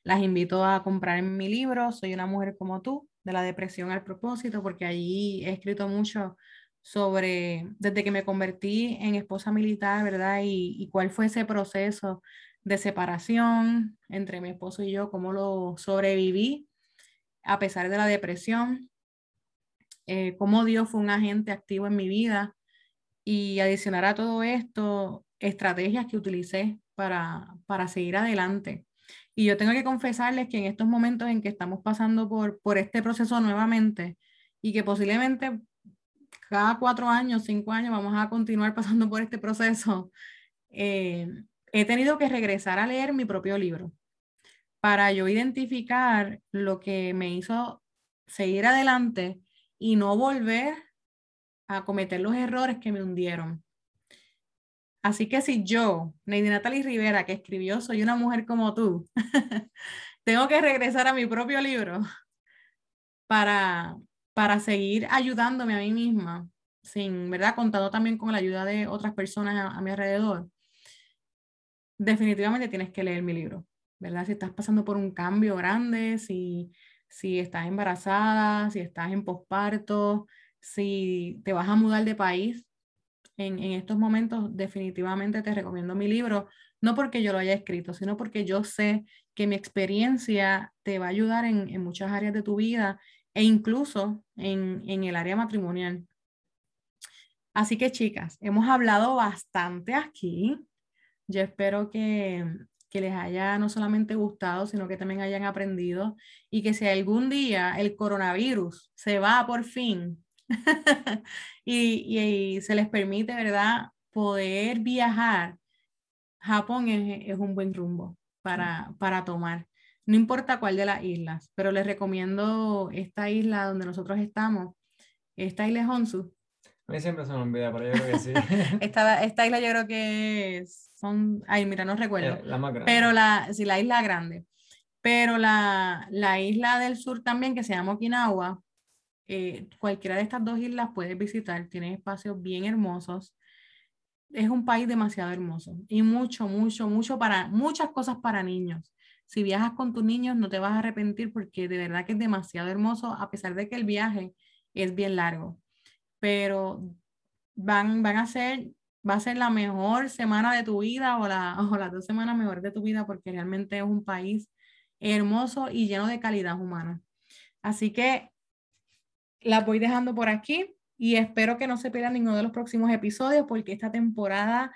las invito a comprar mi libro, Soy una mujer como tú, de la depresión al propósito, porque allí he escrito mucho sobre, desde que me convertí en esposa militar, ¿verdad? Y, y cuál fue ese proceso de separación entre mi esposo y yo, cómo lo sobreviví a pesar de la depresión, eh, cómo Dios fue un agente activo en mi vida y adicionar a todo esto, estrategias que utilicé para, para seguir adelante. Y yo tengo que confesarles que en estos momentos en que estamos pasando por, por este proceso nuevamente y que posiblemente cada cuatro años, cinco años vamos a continuar pasando por este proceso, eh, he tenido que regresar a leer mi propio libro para yo identificar lo que me hizo seguir adelante y no volver a cometer los errores que me hundieron. Así que si yo, Neidi Natalie Rivera, que escribió Soy una mujer como tú, tengo que regresar a mi propio libro para, para seguir ayudándome a mí misma, sin, ¿verdad? Contando también con la ayuda de otras personas a, mi alrededor. Definitivamente tienes que leer mi libro, ¿verdad? Si estás pasando por un cambio grande, si, si estás embarazada, si estás en posparto, si te vas a mudar de país, en, estos momentos definitivamente te recomiendo mi libro, no porque yo lo haya escrito, sino porque yo sé que mi experiencia te va a ayudar en, muchas áreas de tu vida e incluso en, en el área matrimonial. Así que chicas, hemos hablado bastante aquí. Yo espero que, que les haya no solamente gustado, sino que también hayan aprendido y que si algún día el coronavirus se va por fin y, se les permite, ¿verdad?, poder viajar, Japón es, un buen rumbo para, para tomar. No importa cuál de las islas, pero les recomiendo esta isla donde nosotros estamos, esta isla es Honsu. A mí siempre se me olvida, pero yo creo que sí. esta, esta isla yo creo que son, ay, mira, no recuerdo. Eh, la más grande. Pero la, sí, la isla grande. Pero la, la isla del sur también, que se llama Okinawa, eh, cualquiera de estas dos islas puedes visitar, tiene espacios bien hermosos. Es un país demasiado hermoso y mucho, mucho, mucho para, muchas cosas para niños. Si viajas con tus niños no te vas a arrepentir porque de verdad que es demasiado hermoso, a pesar de que el viaje es bien largo. Pero van, van a ser, va a ser la mejor semana de tu vida o, la, o las dos semanas mejor de tu vida porque realmente es un país hermoso y lleno de calidad humana. Así que las voy dejando por aquí y espero que no se pierdan ninguno de los próximos episodios porque esta temporada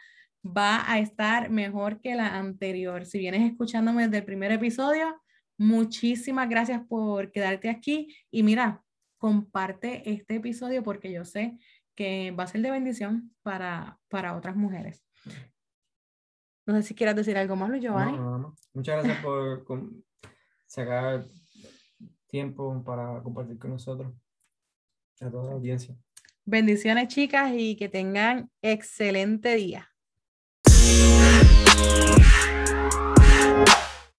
va a estar mejor que la anterior. Si vienes escuchándome desde el primer episodio, muchísimas gracias por quedarte aquí y mira, comparte este episodio porque yo sé que va a ser de bendición para, para otras mujeres. No sé si quieras decir algo más, Luis Giovanni. Muchas gracias por sacar tiempo para compartir con nosotros a toda la audiencia. Bendiciones, chicas, y que tengan excelente día.